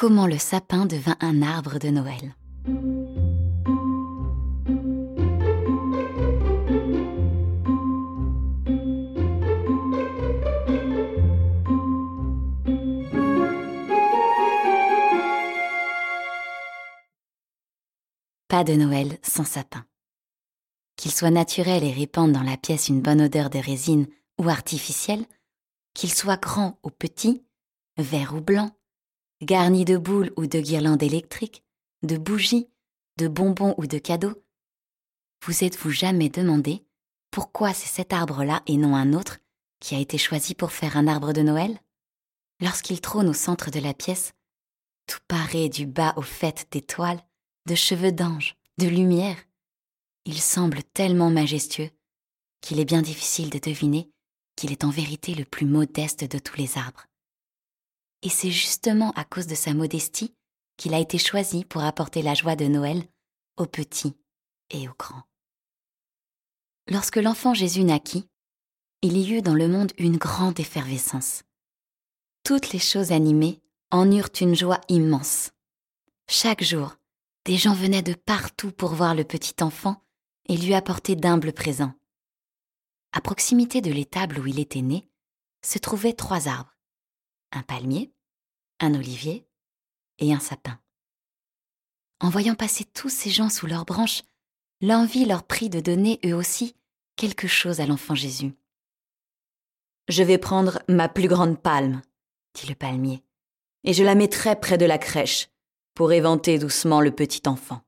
comment le sapin devint un arbre de Noël. Pas de Noël sans sapin. Qu'il soit naturel et répande dans la pièce une bonne odeur de résine ou artificielle, qu'il soit grand ou petit, vert ou blanc, garni de boules ou de guirlandes électriques, de bougies, de bonbons ou de cadeaux, vous êtes-vous jamais demandé pourquoi c'est cet arbre-là et non un autre qui a été choisi pour faire un arbre de Noël? Lorsqu'il trône au centre de la pièce, tout paré du bas au fait d'étoiles, de cheveux d'ange, de lumière, il semble tellement majestueux qu'il est bien difficile de deviner qu'il est en vérité le plus modeste de tous les arbres. Et c'est justement à cause de sa modestie qu'il a été choisi pour apporter la joie de Noël aux petits et aux grands. Lorsque l'enfant Jésus naquit, il y eut dans le monde une grande effervescence. Toutes les choses animées en eurent une joie immense. Chaque jour, des gens venaient de partout pour voir le petit enfant et lui apporter d'humbles présents. À proximité de l'étable où il était né, se trouvaient trois arbres. Un palmier, un olivier et un sapin. En voyant passer tous ces gens sous leurs branches, l'envie leur prit de donner eux aussi quelque chose à l'enfant Jésus. Je vais prendre ma plus grande palme, dit le palmier, et je la mettrai près de la crèche, pour éventer doucement le petit enfant.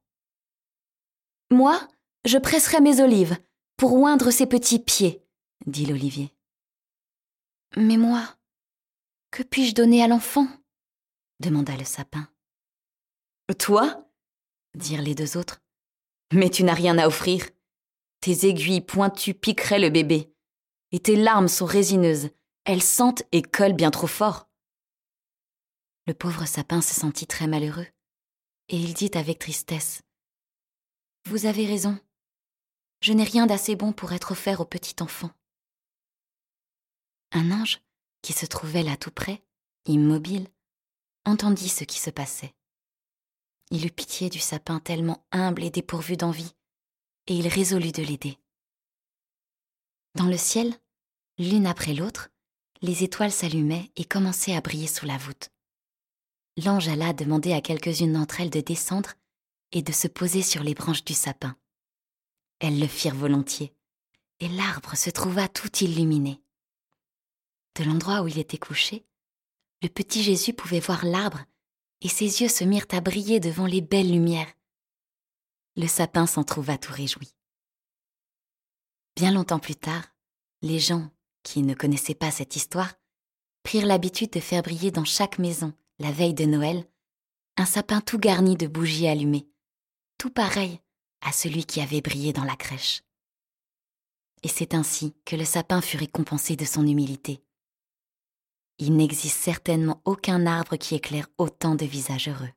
Moi, je presserai mes olives pour oindre ses petits pieds, dit l'olivier. Mais moi, que puis-je donner à l'enfant? Demanda le sapin. Toi? dirent les deux autres. Mais tu n'as rien à offrir. Tes aiguilles pointues piqueraient le bébé, et tes larmes sont résineuses, elles sentent et collent bien trop fort. Le pauvre sapin se sentit très malheureux, et il dit avec tristesse Vous avez raison, je n'ai rien d'assez bon pour être offert au petit enfant. Un ange, qui se trouvait là tout près, immobile, entendit ce qui se passait. Il eut pitié du sapin tellement humble et dépourvu d'envie, et il résolut de l'aider. Dans le ciel, l'une après l'autre, les étoiles s'allumaient et commençaient à briller sous la voûte. L'ange alla demander à quelques-unes d'entre elles de descendre et de se poser sur les branches du sapin. Elles le firent volontiers, et l'arbre se trouva tout illuminé. De l'endroit où il était couché, le petit Jésus pouvait voir l'arbre, et ses yeux se mirent à briller devant les belles lumières. Le sapin s'en trouva tout réjoui. Bien longtemps plus tard, les gens, qui ne connaissaient pas cette histoire, prirent l'habitude de faire briller dans chaque maison, la veille de Noël, un sapin tout garni de bougies allumées, tout pareil à celui qui avait brillé dans la crèche. Et c'est ainsi que le sapin fut récompensé de son humilité. Il n'existe certainement aucun arbre qui éclaire autant de visages heureux.